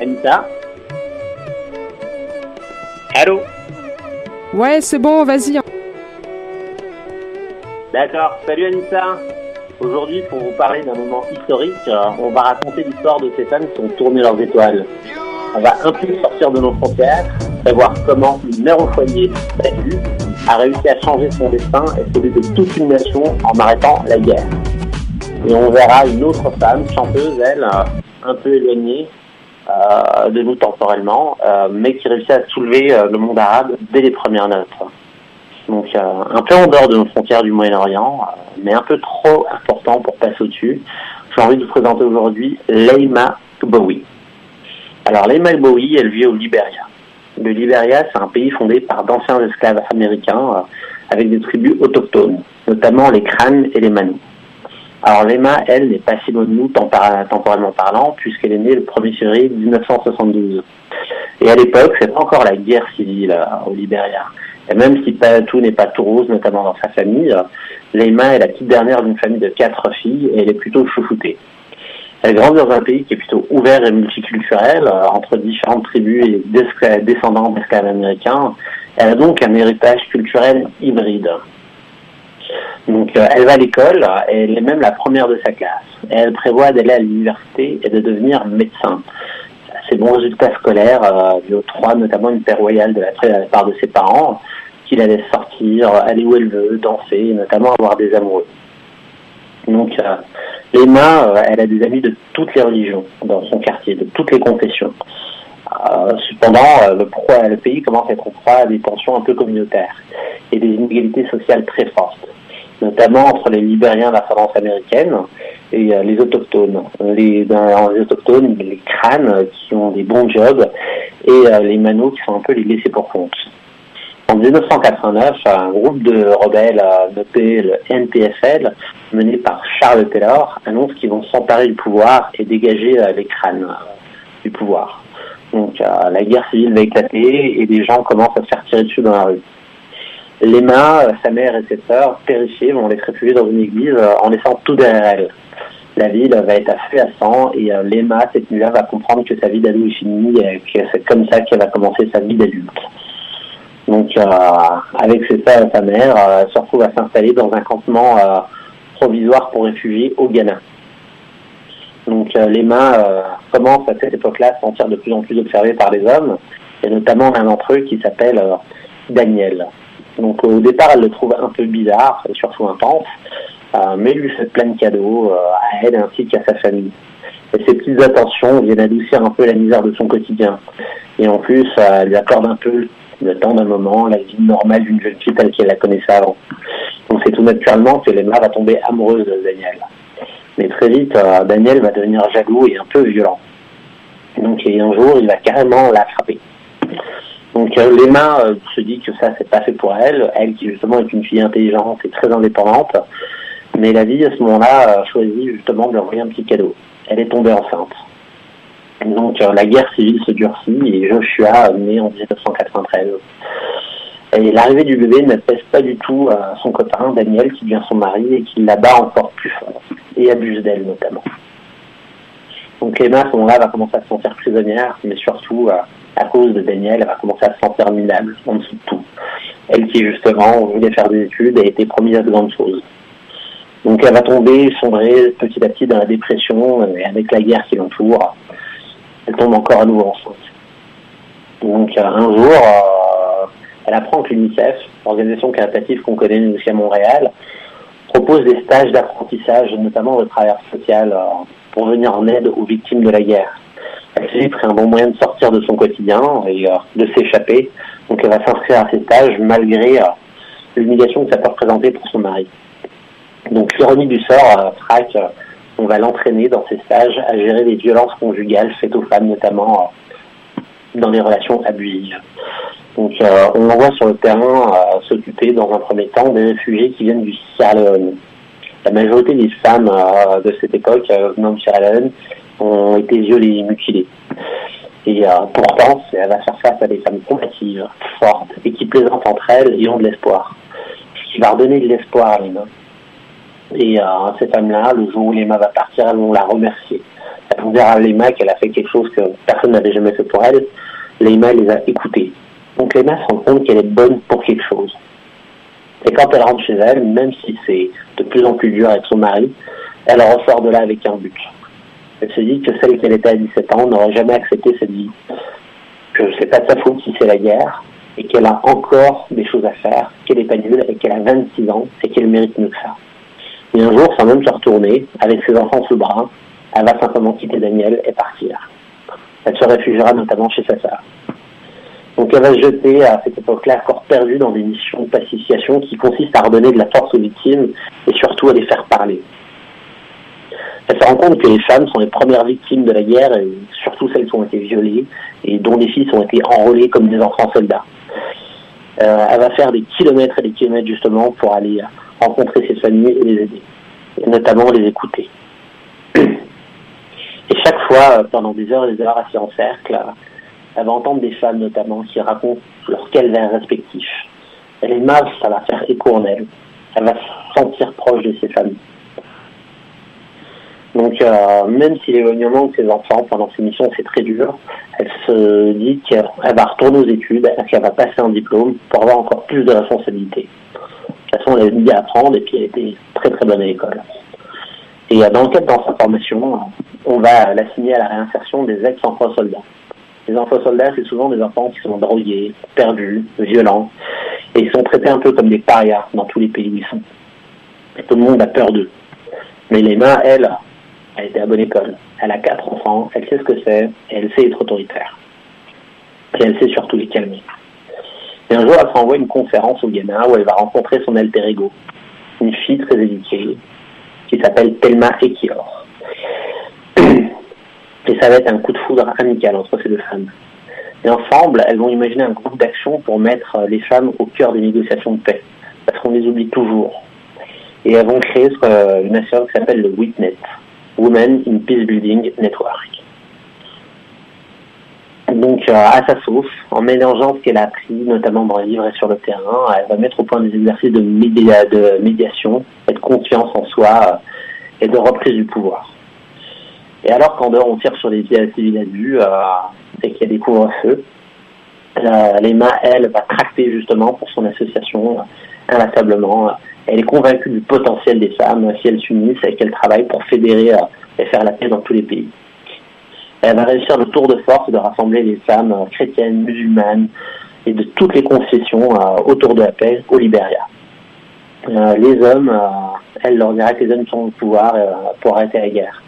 Anita? Allô? Ouais, c'est bon, vas-y. D'accord, salut Anita Aujourd'hui, pour vous parler d'un moment historique, euh, on va raconter l'histoire de ces femmes qui ont tourné leurs étoiles. On va un peu sortir de nos frontières, savoir comment une mère au foyer battue a réussi à changer son destin et celui de toute une nation en arrêtant la guerre. Et on verra une autre femme, chanteuse, elle, euh, un peu éloignée de nous temporellement, euh, mais qui réussit à soulever euh, le monde arabe dès les premières notes. Donc euh, un peu en dehors de nos frontières du Moyen-Orient, euh, mais un peu trop important pour passer au-dessus. J'ai envie de vous présenter aujourd'hui Leima Bowie. Alors Leima Bowie, elle vit au Libéria. Le Libéria, c'est un pays fondé par d'anciens esclaves américains euh, avec des tribus autochtones, notamment les Crânes et les Manous. Alors Lema, elle, n'est pas si loin nous temporellement parlant, puisqu'elle est née le 1er février 1972. Et à l'époque, c'est encore la guerre civile euh, au Libéria. Et même si tout n'est pas tout rose, notamment dans sa famille, Leima est la petite dernière d'une famille de quatre filles et elle est plutôt chouchoutée. Elle grandit dans un pays qui est plutôt ouvert et multiculturel, euh, entre différentes tribus et descendants d'esclaves américains. Elle a donc un héritage culturel hybride. Donc euh, elle va à l'école elle est même la première de sa classe. Et elle prévoit d'aller à l'université et de devenir médecin. Ses bons résultats scolaires euh, lui octroient notamment une paix royale de la, part de ses parents, qui la laissent sortir, aller où elle veut, danser, et notamment avoir des amoureux. Donc euh, Emma, euh, elle a des amis de toutes les religions dans son quartier, de toutes les confessions. Euh, cependant, euh, le, le pays commence à être proie à des tensions un peu communautaires et des inégalités sociales très fortes, notamment entre les Libériens d'ascendance américaine et euh, les autochtones. Les, les autochtones, les crânes euh, qui ont des bons jobs et euh, les manos qui sont un peu les laissés pour compte. En 1989, un groupe de rebelles nommé le NPFL, mené par Charles Taylor, annonce qu'ils vont s'emparer du pouvoir et dégager les crânes du pouvoir. Donc la guerre civile va éclater et les gens commencent à se faire tirer dessus dans la rue. Lema, euh, sa mère et ses sœurs, terrifiées, vont les réfugier dans une église euh, en laissant tout derrière elles. La ville va être à feu à sang et euh, Lema, cette nuit-là, va comprendre que sa vie d'ado est finie et que c'est comme ça qu'elle va commencer sa vie d'adulte. Donc, euh, avec ses sœurs et sa mère, elle se retrouve à s'installer dans un campement provisoire pour réfugiés au Ghana. Donc, Lema commence à cette époque-là à se sentir de plus en plus observée par les hommes, et notamment l'un d'entre eux qui s'appelle Daniel. Donc, au départ, elle le trouve un peu bizarre et surtout intense, euh, mais lui fait plein de cadeaux euh, à elle ainsi qu'à sa famille. Et ces petites attentions viennent adoucir un peu la misère de son quotidien. Et en plus, euh, elle lui accorde un peu le temps d'un moment, la vie normale d'une jeune fille telle qu'elle la connaissait avant. Donc c'est tout naturellement que Lema va tomber amoureuse de Daniel. Mais très vite, Daniel va devenir jaloux et un peu violent. Donc et un jour, il va carrément la frapper. Donc euh, Lema euh, se dit que ça, c'est pas fait pour elle. Elle qui justement est une fille intelligente et très indépendante. Mais la vie, à ce moment-là, euh, choisit justement de lui envoyer un petit cadeau. Elle est tombée enceinte. Donc la guerre civile se durcit et Joshua naît en 1993. Et l'arrivée du bébé ne pèse pas du tout à son copain Daniel qui devient son mari et qui l'abat encore plus fort et abuse d'elle notamment. Donc Emma à ce moment-là va commencer à se sentir prisonnière, mais surtout euh, à cause de Daniel, elle va commencer à se sentir minable en dessous de tout. Elle qui justement voulait faire des études a été promise à de grandes choses. Donc elle va tomber, sombrer petit à petit dans la dépression et avec la guerre qui l'entoure elle tombe encore à nouveau enceinte. Donc un jour, euh, elle apprend que l'UNICEF, organisation caritative qu'on connaît nous aussi à Montréal, propose des stages d'apprentissage, notamment de travail social, euh, pour venir en aide aux victimes de la guerre. Que c'est un bon moyen de sortir de son quotidien et euh, de s'échapper. Donc elle va s'inscrire à ces stages malgré euh, l'humiliation que ça peut représenter pour son mari. Donc l'ironie du sort euh, frappe on va l'entraîner dans ces stages à gérer les violences conjugales faites aux femmes, notamment euh, dans les relations abusives. Donc euh, on l'envoie sur le terrain s'occuper dans un premier temps des réfugiés qui viennent du Sierra Leone. La majorité des femmes euh, de cette époque euh, venant du Sierra Leone ont été violées et mutilées. Et euh, pourtant, elle va faire face à des femmes combatives, fortes, et qui plaisantent entre elles et ont de l'espoir. Ce qui va redonner de l'espoir à mains. Et euh, ces femmes-là, le jour où Lema va partir, elles vont la remercier. Elles pour dire à Leima qu'elle a fait quelque chose que personne n'avait jamais fait pour elle, Leima les a écoutés. Donc Leima se rend compte qu'elle est bonne pour quelque chose. Et quand elle rentre chez elle, même si c'est de plus en plus dur avec son mari, elle ressort de là avec un but. Elle se dit que celle qu'elle était à 17 ans n'aurait jamais accepté cette vie. Que c'est pas de sa faute si c'est la guerre, et qu'elle a encore des choses à faire, qu'elle est pas nulle, et qu'elle a 26 ans, et qu'elle mérite mieux que ça. Et un jour, sans même se retourner, avec ses enfants sous le bras, elle va simplement quitter Daniel et partir. Elle se réfugiera notamment chez sa sœur. Donc elle va se jeter à cette époque-là corps perdu dans des missions de pacification qui consistent à redonner de la force aux victimes et surtout à les faire parler. Elle se rend compte que les femmes sont les premières victimes de la guerre, et surtout celles qui ont été violées et dont les fils ont été enrôlés comme des enfants soldats. Euh, elle va faire des kilomètres et des kilomètres justement pour aller rencontrer ces familles et les aider, et notamment les écouter. Et chaque fois, pendant des heures et des heures assis en cercle, elle va entendre des femmes notamment qui racontent leurs calvaires respectifs. Elle est mal, ça va faire écho en elle. Elle va se sentir proche de ses familles. Donc, euh, même si l'éloignement de ses enfants pendant ses missions, c'est très dur, elle se dit qu'elle va retourner aux études, qu'elle va passer un diplôme pour avoir encore plus de responsabilités. De toute façon, elle est mis à apprendre et puis elle était très très bonne à l'école. Et dans le cadre de sa formation, on va l'assigner à la réinsertion des ex-enfants soldats. Les enfants soldats, c'est souvent des enfants qui sont drogués, perdus, violents, et ils sont traités un peu comme des parias dans tous les pays où ils sont. Tout le monde a peur d'eux. Mais Léna, elle, elle était à bonne école. Elle a quatre enfants, elle sait ce que c'est, et elle sait être autoritaire. Et elle sait surtout les calmer. Et un jour, elle s'envoie une conférence au Ghana où elle va rencontrer son alter ego, une fille très éduquée, qui s'appelle Thelma Ekior. Et ça va être un coup de foudre amical entre ces deux femmes. Et ensemble, elles vont imaginer un groupe d'action pour mettre les femmes au cœur des négociations de paix. Parce qu'on les oublie toujours. Et elles vont créer une association qui s'appelle le WITNET, Women in Peace Building Network. Donc, à sa sauce, en mélangeant ce qu'elle a appris, notamment dans les livres et sur le terrain, elle va mettre au point des exercices de, médiation, de confiance en soi et de reprise du pouvoir. Et alors qu'en dehors on tire sur les civils à vue euh, et qu'il y a des couvre-feux, euh, Lema, elle, va tracter justement pour son association euh, inlassablement. Elle est convaincue du potentiel des femmes si elles s'unissent et qu'elles travaillent pour fédérer euh, et faire la paix dans tous les pays. Elle va réussir le tour de force de rassembler les femmes euh, chrétiennes, musulmanes et de toutes les confessions euh, autour de la paix au Libéria. les hommes, elle leur dira que les hommes sont au pouvoir pour arrêter la guerre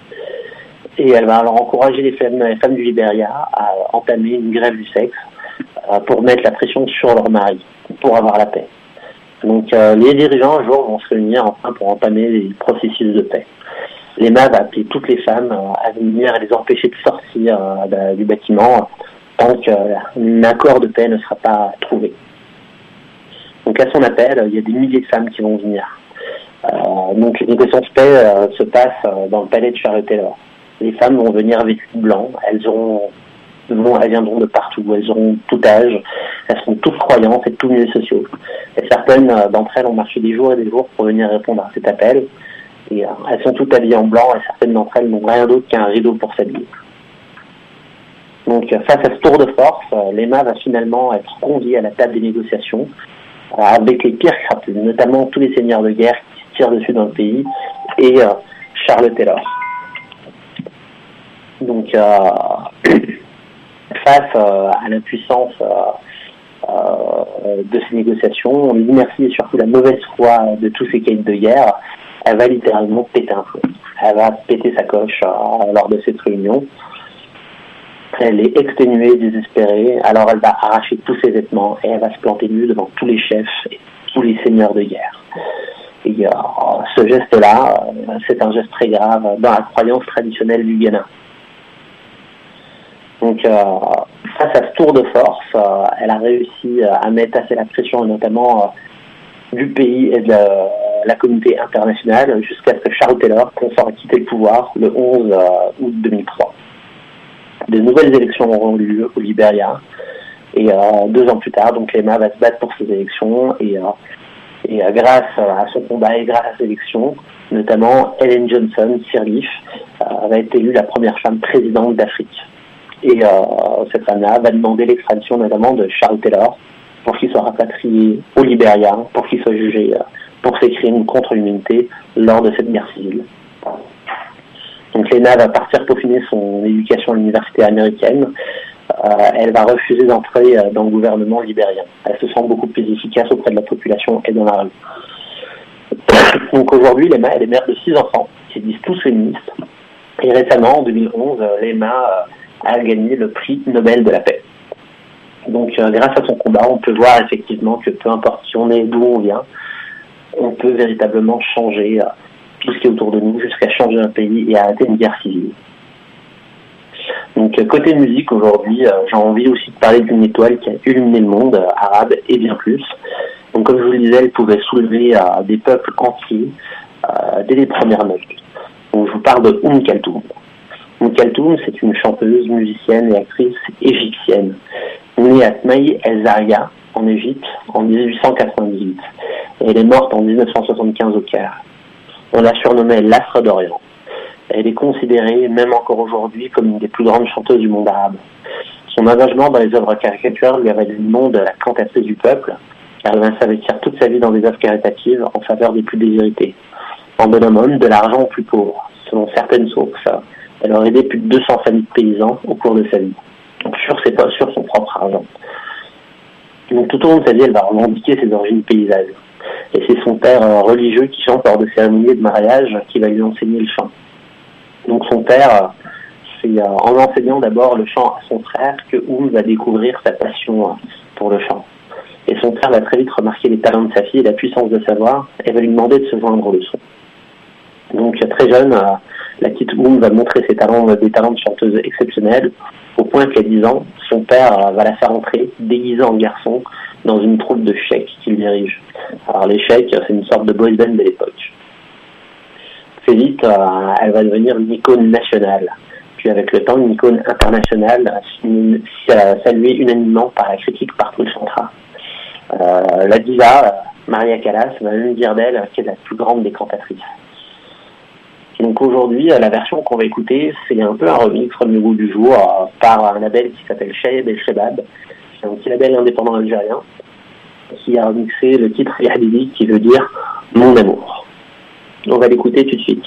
et elle va alors encourager les femmes, les femmes du Libéria à entamer une grève du sexe pour mettre la pression sur leur mari, pour avoir la paix. Donc euh, les dirigeants un jour vont se réunir enfin pour entamer les processus de paix. L'EMA va appeler toutes les femmes euh, à venir et les empêcher de sortir du bâtiment tant qu'un accord de paix ne sera pas trouvé. Donc à son appel, il y a des milliers de femmes qui vont venir. donc les négociations de paix se passent dans le palais de Charlotte-Taylor les femmes vont venir vêtues de blanc. Elles auront, elles viendront de partout. Elles auront tout âge. Elles sont toutes croyantes et tous milieux sociaux. Et certaines euh, d'entre elles ont marché des jours et des jours pour venir répondre à cet appel. Et euh, elles sont toutes habillées en blanc et certaines d'entre elles n'ont rien d'autre qu'un rideau pour s'habiller. Donc euh, face à ce tour de force, l'EMA va finalement être conviée à la table des négociations avec les pires crapules, notamment tous les seigneurs de guerre qui se tirent dessus dans le pays et Charles Taylor. Donc, face euh, à l'impuissance euh, de ces négociations, l'inertie et surtout la mauvaise foi de tous ces caïds de guerre, elle va littéralement péter un feu. Elle va péter sa coche lors de cette réunion. Elle est exténuée, désespérée, alors elle va arracher tous ses vêtements et elle va se planter nue devant tous les chefs et tous les seigneurs de guerre. Et ce geste-là, c'est un geste très grave dans la croyance traditionnelle du Ghana. Donc, euh, face à ce tour de force, euh, elle a réussi euh, à mettre assez la pression, notamment du pays et de la, communauté internationale, jusqu'à ce que Charles Taylor consort à quitter le pouvoir le 11 août 2003. De nouvelles élections auront lieu au Libéria. Et deux ans plus tard, donc Lema va se battre pour ces élections. Et, et grâce à son combat et grâce à ces élections, Notamment Ellen Johnson Sirleaf va être élue la première femme présidente d'Afrique. Et cette femme-là va demander l'extradition notamment de Charles Taylor pour qu'il soit rapatrié au Libéria, pour qu'il soit jugé pour ses crimes contre l'humanité lors de cette guerre civile. Donc Lena va partir peaufiner son éducation à l'université américaine. Euh, elle va refuser d'entrer euh, dans le gouvernement libérien. Elle se sent beaucoup plus efficace auprès de la population et dans la rue. Donc aujourd'hui, Lema, elle est mère de six enfants, qui disent tous féministes. Et récemment, en 2011, euh, Lema a gagné le prix Nobel de la paix. Donc grâce à son combat, on peut voir effectivement que peu importe qui on est, d'où on vient, on peut véritablement changer tout ce qui est autour de nous jusqu'à changer un pays et arrêter une guerre civile. Donc côté musique aujourd'hui, euh, j'ai envie aussi de parler d'une étoile qui a illuminé le monde euh, arabe et bien plus. Donc comme je vous le disais, elle pouvait soulever euh, des peuples entiers dès les premières notes. Donc je vous parle de Oum Kaltoum. Oum Kaltoum, c'est une chanteuse, musicienne et actrice égyptienne, née à Tmaï El Zaria en Égypte en 1898. Et elle est morte en 1975 au Caire. On la surnommait l'Astre d'Orient. Elle est considérée, même encore aujourd'hui, comme une des plus grandes chanteuses du monde arabe. Son engagement dans les œuvres caricaturales lui a valu le nom de la cantatrice du peuple, car elle va s'investir toute sa vie dans des œuvres caritatives en faveur des plus déshérités. En bonhomme de l'argent aux plus pauvres. Selon certaines sources, elle aurait aidé plus de 200 familles de paysans au cours de sa vie. Donc sur ses pas sur son propre argent. Donc tout au long de sa vie, elle va revendiquer ses origines paysannes. Et c'est son père euh, religieux qui chante lors de cérémonies de mariage qui va lui enseigner le chant. Donc son père, c'est euh, en enseignant d'abord le chant à son frère que Oum va découvrir sa passion euh, pour le chant. Et son père va très vite remarquer les talents de sa fille et la puissance de savoir et va lui demander de se joindre au son. Donc très jeune, la petite Oum va montrer ses talents, des talents de chanteuse exceptionnels, au point qu'à 10 ans, son père va la faire entrer, déguisée en garçon, dans une troupe de chèques qu'il dirige. Alors les chèques, c'est une sorte de boys band de l'époque. Très vite, euh, elle va devenir une icône nationale. Puis avec le temps, une icône internationale, saluée unanimement par la critique partout le centra. Euh, la diva, Maria Callas, va même dire d'elle qu'elle est la plus grande des cantatrices. Donc aujourd'hui, la version qu'on va écouter, c'est un peu un remix du goût du jour euh, par un label qui s'appelle Shaib El Shebab. C'est un petit label indépendant algérien qui a remixé le titre Yahdidi qui veut dire Mon amour. On va l'écouter tout de suite.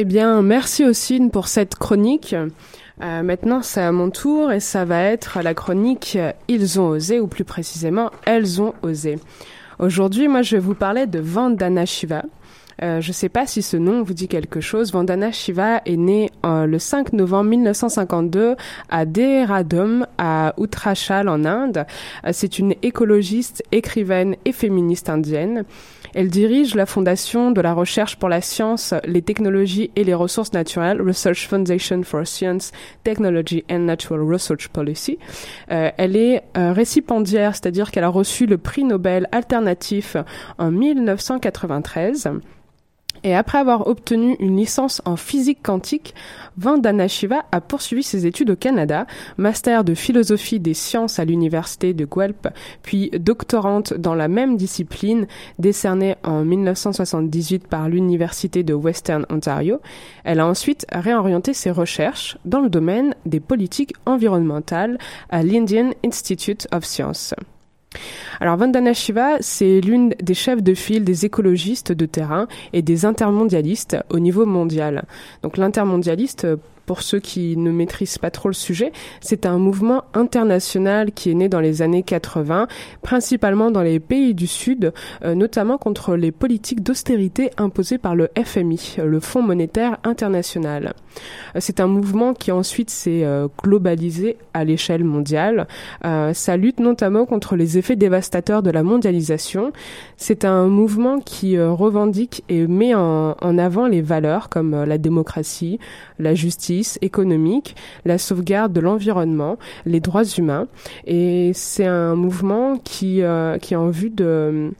Eh bien, merci aussi pour cette chronique. Euh, maintenant, c'est à mon tour et ça va être la chronique Ils ont osé, ou plus précisément, Elles ont osé. Aujourd'hui, moi, je vais vous parler de Vandana Shiva. Euh, je ne sais pas si ce nom vous dit quelque chose. Vandana Shiva est née euh, le 5 novembre 1952 à Dehradum, à Uttarachal en Inde. Euh, c'est une écologiste, écrivaine et féministe indienne. Elle dirige la fondation de la recherche pour la science, les technologies et les ressources naturelles, Research Foundation for Science, Technology and Natural Research Policy. Euh, elle est euh, récipiendaire, c'est-à-dire qu'elle a reçu le prix Nobel alternatif en 1993. Et après avoir obtenu une licence en physique quantique, Vandana Shiva a poursuivi ses études au Canada, master de philosophie des sciences à l'université de Guelph, puis doctorante dans la même discipline, décernée en 1978 par l'université de Western Ontario. Elle a ensuite réorienté ses recherches dans le domaine des politiques environnementales à l'Indian Institute of Science. Alors Vandana Shiva, c'est l'une des chefs de file des écologistes de terrain et des intermondialistes au niveau mondial. Donc l'intermondialiste, pour ceux qui ne maîtrisent pas trop le sujet, c'est un mouvement international qui est né dans les années 80, principalement dans les pays du Sud, euh, notamment contre les politiques d'austérité imposées par le FMI, le Fonds monétaire international. Euh, c'est un mouvement qui ensuite s'est euh, globalisé à l'échelle mondiale. ça lutte notamment contre les effets dévastateurs de la mondialisation. C'est un mouvement qui revendique et met en avant les valeurs comme la démocratie, la justice, économique, la sauvegarde de l'environnement, les droits humains. Et c'est un mouvement qui, euh, qui a en vue de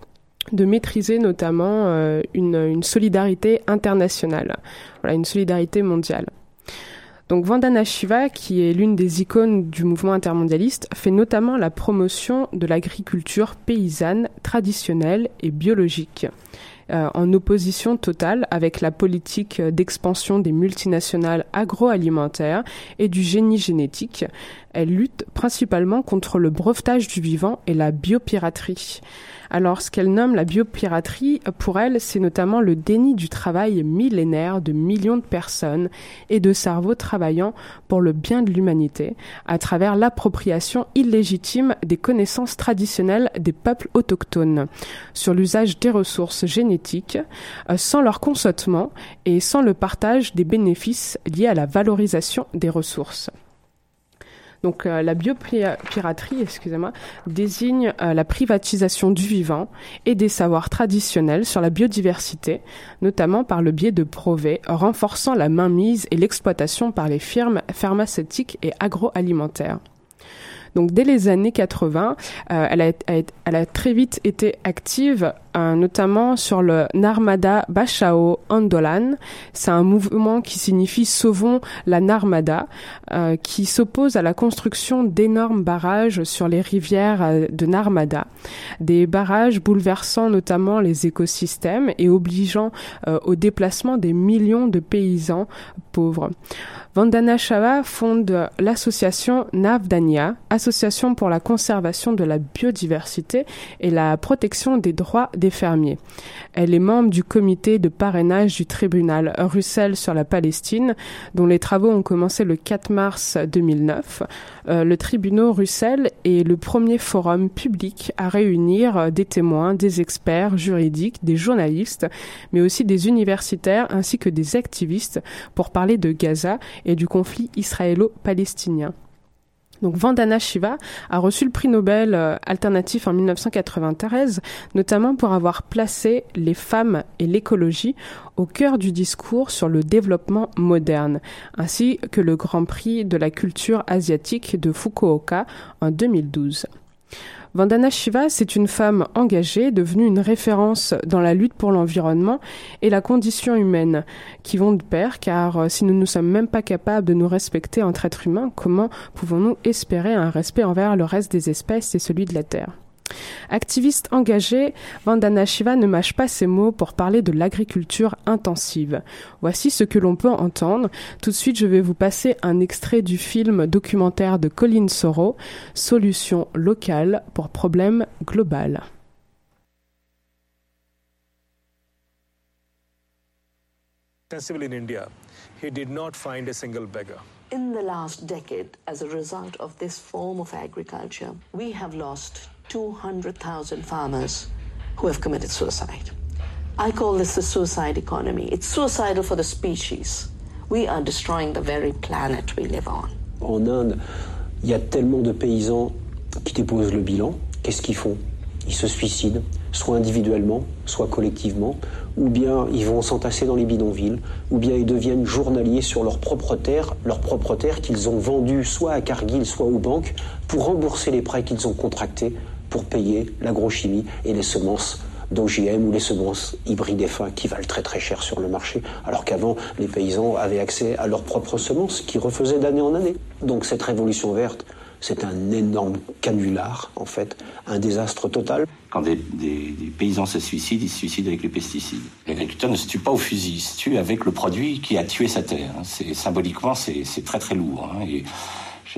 de maîtriser notamment euh, une, une, solidarité internationale, voilà, une solidarité mondiale. Donc Vandana Shiva, qui est l'une des icônes du mouvement intermondialiste, fait notamment la promotion de l'agriculture paysanne traditionnelle et biologique. Euh, en opposition totale avec la politique d'expansion des multinationales agroalimentaires et du génie génétique. Elle lutte principalement contre le brevetage du vivant et la biopiraterie. Alors, ce qu'elle nomme la biopiraterie, pour elle, c'est notamment le déni du travail millénaire de millions de personnes et de cerveaux travaillant pour le bien de l'humanité, à travers l'appropriation illégitime des connaissances traditionnelles des peuples autochtones sur l'usage des ressources génétiques, euh, sans leur consentement et sans le partage des bénéfices liés à la valorisation des ressources. Donc euh, la biopiraterie, excusez-moi, désigne euh, la privatisation du vivant et des savoirs traditionnels sur la biodiversité, notamment par le biais de brevets renforçant la mainmise et l'exploitation par les firmes pharmaceutiques et agroalimentaires. Donc dès les années 80, euh, elle, a, elle, a, très vite été active, euh, notamment sur le Narmada Bachao Andolan. C'est un mouvement qui signifie Sauvons la Narmada, euh, qui s'oppose à la construction d'énormes barrages sur les rivières de Narmada. Des barrages bouleversant notamment les écosystèmes et obligeant au déplacement des millions de paysans pauvres. Vandana Shava fonde l'association Navdanya, association pour la conservation de la biodiversité et la protection des droits des fermiers. Elle est membre du comité de parrainage du tribunal Russell sur la Palestine, dont les travaux ont commencé le 4 mars 2009. Euh, le tribunal Russell est le premier forum public à réunir des témoins, des experts juridiques, des journalistes, mais aussi des universitaires ainsi que des activistes pour parler de Gaza et du conflit israélo-palestinien. Donc Vandana Shiva a reçu le prix Nobel euh, alternatif en 1993, notamment pour avoir placé les femmes et l'écologie au cœur du discours sur le développement moderne, ainsi que le Grand Prix de la culture asiatique de Fukuoka en 2012. Vandana Shiva, c'est une femme engagée, devenue une référence dans la lutte pour l'environnement et la condition humaine, qui vont de pair, car euh, si nous ne sommes même pas capables de nous respecter entre êtres humains, comment pouvons-nous espérer un respect envers le reste des espèces et celui de la Terre? Activiste engagée, Vandana Shiva ne mâche pas ses mots pour parler de l'agriculture intensive. Voici ce que l'on peut entendre. Tout de suite, je vais vous passer un extrait du film documentaire de Colin Soro, Solution locale pour problème global. In India, he did not find a single beggar. In the last decade, as a result of this form of agriculture, we have lost 200,000 farmers who have committed suicide. I call this the suicide economy. It's suicidal for the species. We are destroying the very planet we live on. En Inde, il y a tellement de paysans qui déposent le bilan. Qu'est-ce qu'ils font? Ils se suicident, soit individuellement, soit collectivement, ou bien ils vont s'entasser dans les bidonvilles, ou bien ils deviennent journaliers sur leur propre terre, leur propre terre qu'ils ont vendue soit à Cargill, soit aux banques, pour rembourser les prêts qu'ils ont contractés pour payer l'agrochimie et les semences d'OGM ou les semences hybrides et fins qui valent très très cher sur le marché, alors qu'avant les paysans avaient accès à leurs propres semences qui refaisaient d'année en année. Donc cette révolution verte, c'est un énorme canular, en fait, un désastre total. Quand des, paysans se suicident, ils se suicident avec les pesticides. L'agriculteur ne se tue pas au fusil, il se tue avec le produit qui a tué sa terre. C'est symboliquement, c'est très très lourd. Hein.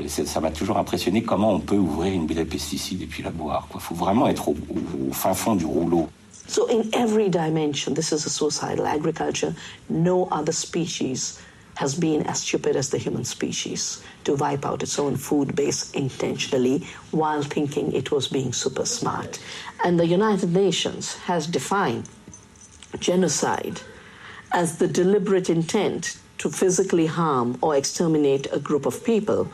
Ça m'a toujours impressionné comment on peut ouvrir une bouteille de pesticides et puis la boire. Il faut vraiment être au, au fin fond du rouleau. So in every dimension, this is a suicidal agriculture. No other species has been as stupid as the human species to wipe out its own food base intentionally while thinking it was being super smart. And the United Nations has defined genocide as the deliberate intent to physically harm or exterminate a group of people.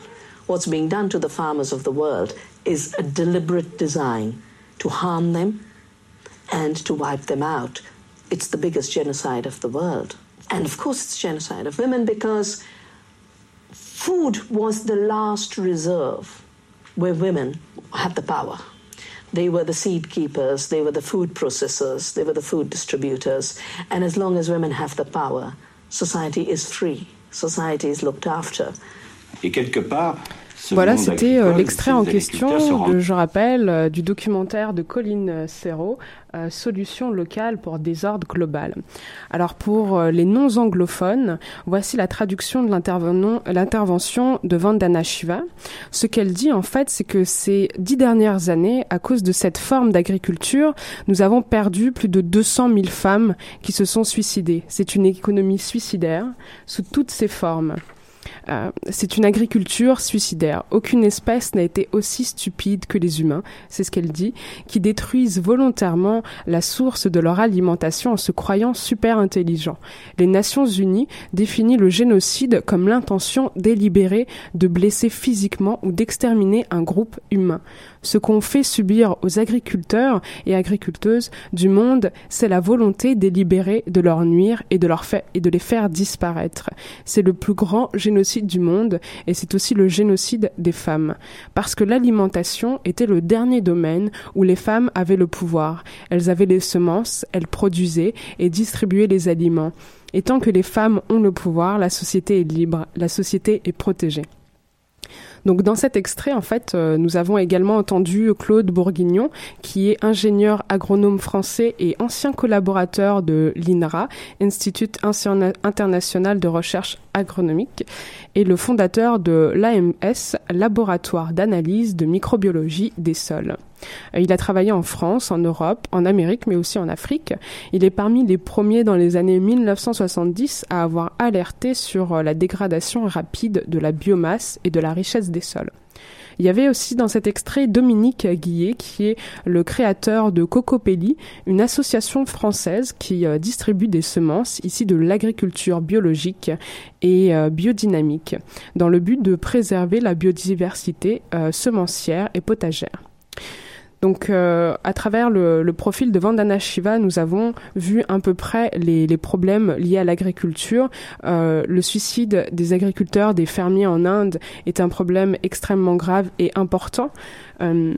What's being done to the farmers of the world is a deliberate design to harm them and to wipe them out. It's the biggest genocide of the world. And of course, it's genocide of women because food was the last reserve where women had the power. They were the seed keepers, they were the food processors, they were the food distributors. And as long as women have the power, society is free, society is looked after. Et quelque part, Voilà, c'était euh, l'extrait en question, je rappelle, euh, du documentaire de Colin Serrault, euh, Solutions locales pour désordre global. Alors pour les non-anglophones, voici la traduction de l'intervention de Vandana Shiva. Ce qu'elle dit en fait, c'est que ces dix dernières années, à cause de cette forme d'agriculture, nous avons perdu plus de 200 000 femmes qui se sont suicidées. C'est une économie suicidaire sous toutes ses formes. Euh, c'est une agriculture suicidaire. Aucune espèce n'a été aussi stupide que les humains, c'est ce qu'elle dit, qui détruisent volontairement la source de leur alimentation en se croyant super intelligents. Les Nations Unies définissent le génocide comme l'intention délibérée de blesser physiquement ou d'exterminer un groupe humain. Ce qu'on fait subir aux agriculteurs et agriculteuses du monde, c'est la volonté délibérée de leur nuire et de, et de les faire disparaître. C'est le plus grand génocide du monde et c'est aussi le génocide des femmes. Parce que l'alimentation était le dernier domaine où les femmes avaient le pouvoir. Elles avaient les semences, elles produisaient et distribuaient les aliments. Et tant que les femmes ont le pouvoir, la société est libre, la société est protégée. Donc dans cet extrait, en fait, euh, nous avons également entendu Claude Bourguignon, qui est ingénieur agronome français et ancien collaborateur de l'INRA, Institut international de recherche agronomique, et le fondateur de l'AMS, Laboratoire d'analyse de microbiologie des sols. Euh, il a travaillé en France, en Europe, en Amérique, mais aussi en Afrique. Il est parmi les premiers dans les années 1970 à avoir alerté sur euh, la dégradation rapide de la biomasse et de la richesse des sols. Il y avait aussi dans cet extrait Dominique Guillet, qui est le créateur de Cocopelli, une association française qui euh, distribue des semences ici de l'agriculture biologique et biodynamique, dans le but de préserver la biodiversité semencière et potagère. Donc, euh, à travers le, profil de Vandana Shiva, nous avons vu à peu près les, les problèmes liés à l'agriculture. Euh, le suicide des agriculteurs, des fermiers en Inde est un problème extrêmement grave et important. Euh,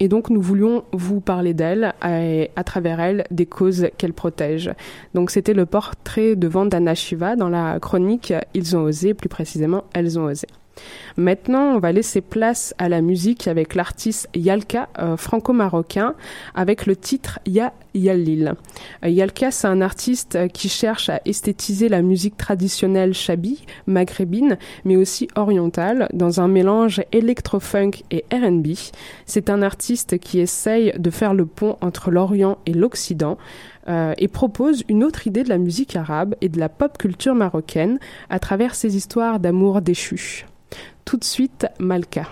et donc, nous voulions vous parler d'elle et à travers elle des causes qu'elle protège. Donc, c'était le portrait de Vandana Shiva dans la chronique Ils ont osé, plus précisément, elles ont osé. Maintenant, on va laisser place à la musique avec l'artiste Yalka, euh, franco-marocain, avec le titre Ya Yalil. Euh, Yalka, c'est un artiste euh, qui cherche à esthétiser la musique traditionnelle chabi, maghrébine, mais aussi orientale, dans un mélange électro-funk et R&B. C'est un artiste qui essaye de faire le pont entre l'Orient et l'Occident. euh, et propose une autre idée de la musique arabe et de la pop culture marocaine à travers ses histoires d'amour déchu. Tout de suite, Malka.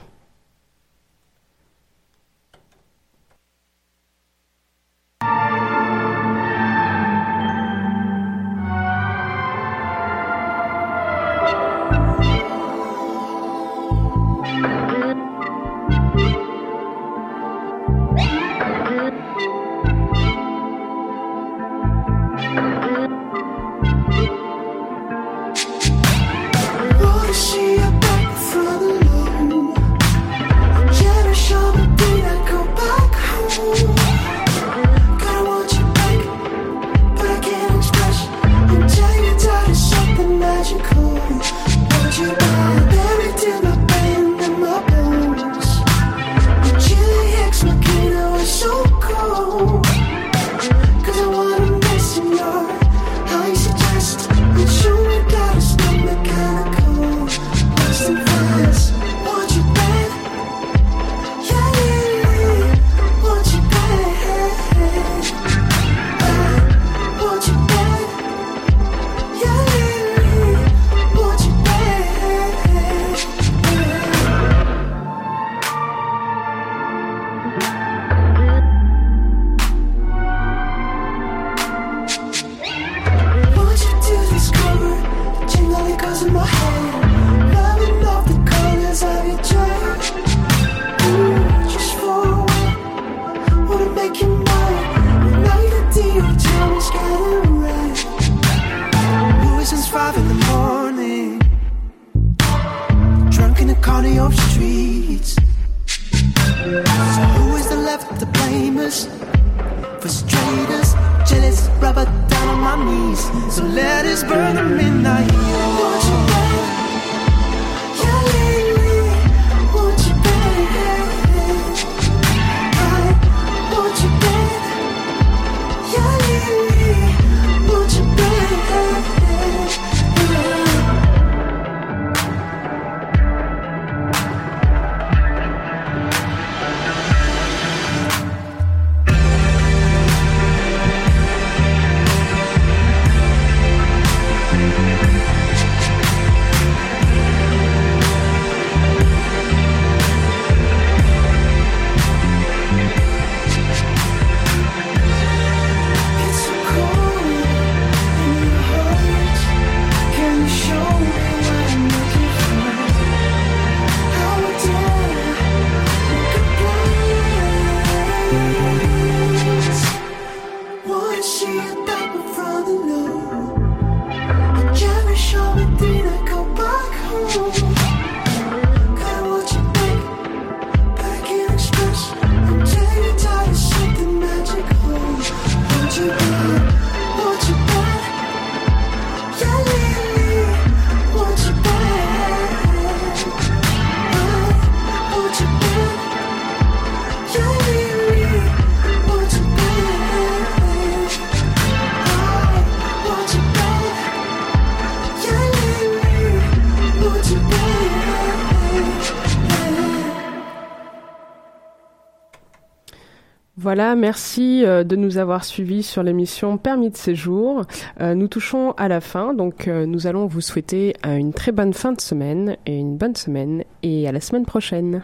Merci euh, de nous avoir suivis sur l'émission Permis de séjour. Euh, nous touchons à la fin, donc euh, nous allons vous souhaiter une très bonne fin de semaine et une bonne semaine et à la semaine prochaine.